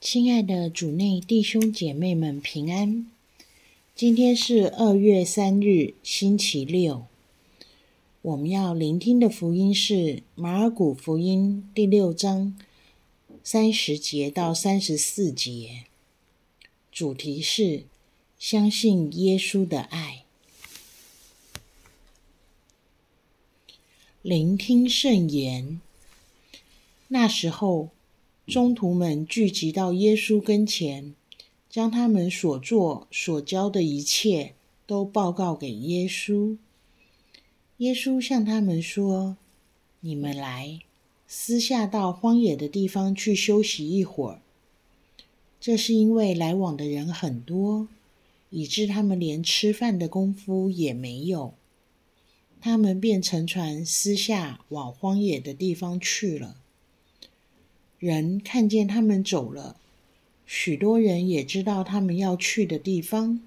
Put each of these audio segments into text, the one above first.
亲爱的主内弟兄姐妹们平安。今天是二月三日，星期六。我们要聆听的福音是马尔谷福音第六章三十节到三十四节，主题是相信耶稣的爱。聆听圣言。那时候，宗徒们聚集到耶稣跟前，将他们所做所教的一切都报告给耶稣。耶稣向他们说：“你们来，私下到荒野的地方去休息一会儿。”这是因为来往的人很多，以致他们连吃饭的功夫也没有。他们便乘船私下往荒野的地方去了。人看见他们走了，许多人也知道他们要去的地方，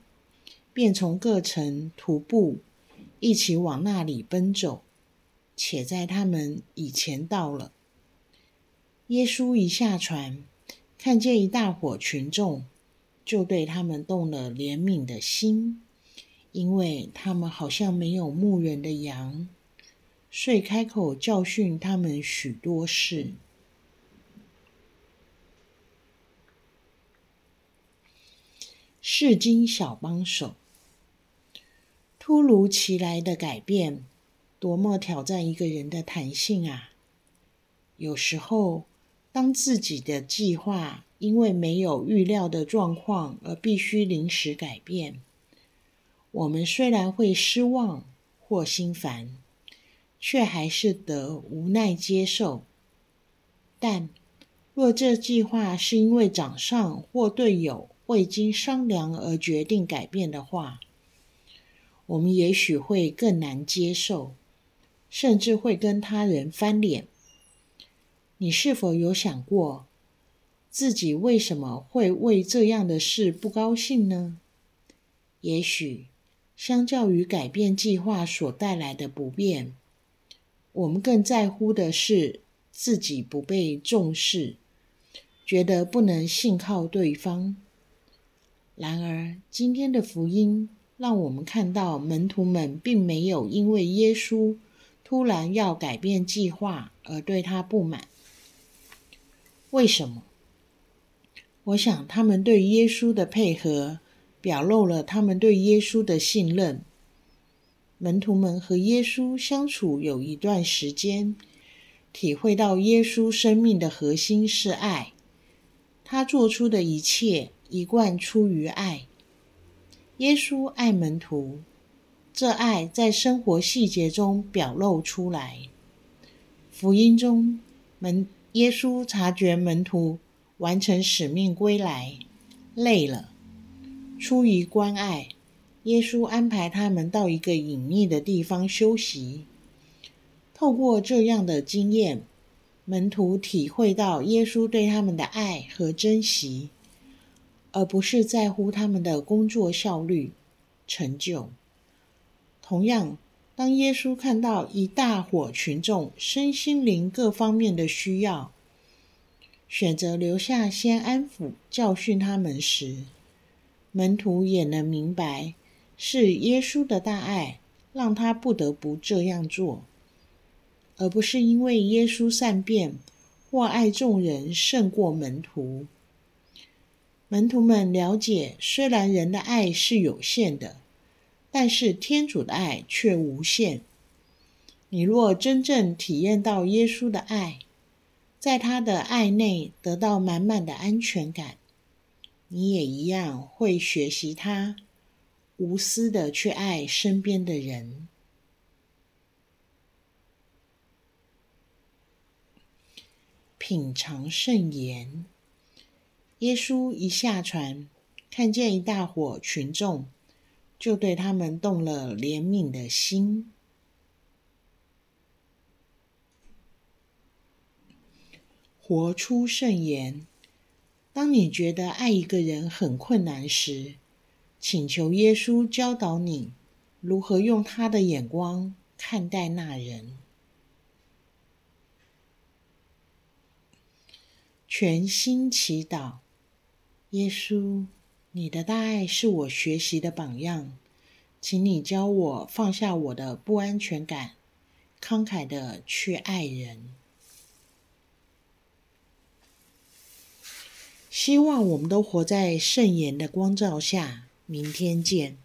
便从各城徒步一起往那里奔走，且在他们以前到了。耶稣一下船，看见一大伙群众，就对他们动了怜悯的心，因为他们好像没有牧人的羊，遂开口教训他们许多事。至今小帮手，突如其来的改变，多么挑战一个人的弹性啊！有时候，当自己的计划因为没有预料的状况而必须临时改变，我们虽然会失望或心烦，却还是得无奈接受。但若这计划是因为长上或队友，未经商量而决定改变的话，我们也许会更难接受，甚至会跟他人翻脸。你是否有想过，自己为什么会为这样的事不高兴呢？也许，相较于改变计划所带来的不便，我们更在乎的是自己不被重视，觉得不能信靠对方。然而，今天的福音让我们看到，门徒们并没有因为耶稣突然要改变计划而对他不满。为什么？我想，他们对耶稣的配合表露了他们对耶稣的信任。门徒们和耶稣相处有一段时间，体会到耶稣生命的核心是爱，他做出的一切，一贯出于爱。耶稣爱门徒，这爱在生活细节中表露出来。福音中，门耶稣察觉门徒完成使命归来，累了，出于关爱，耶稣安排他们到一个隐秘的地方休息。透过这样的经验，门徒体会到耶稣对他们的爱和珍惜。而不是在乎他们的工作效率、成就。同样，当耶稣看到一大伙群众身心灵各方面的需要，选择留下先安抚、教训他们时，门徒也能明白，是耶稣的大爱让他不得不这样做，而不是因为耶稣善变或爱众人胜过门徒。门徒们了解，虽然人的爱是有限的，但是天主的爱却无限。你若真正体验到耶稣的爱，在他的爱内得到满满的安全感，你也一样会学习他，无私的去爱身边的人。品尝圣言。耶稣一下船，看见一大伙群众，就对他们动了怜悯的心。活出圣言。当你觉得爱一个人很困难时，请求耶稣教导你如何用他的眼光看待那人。全心祈祷。耶稣，你的大爱是我学习的榜样，请你教我放下我的不安全感，慷慨的去爱人。希望我们都活在圣言的光照下。明天见。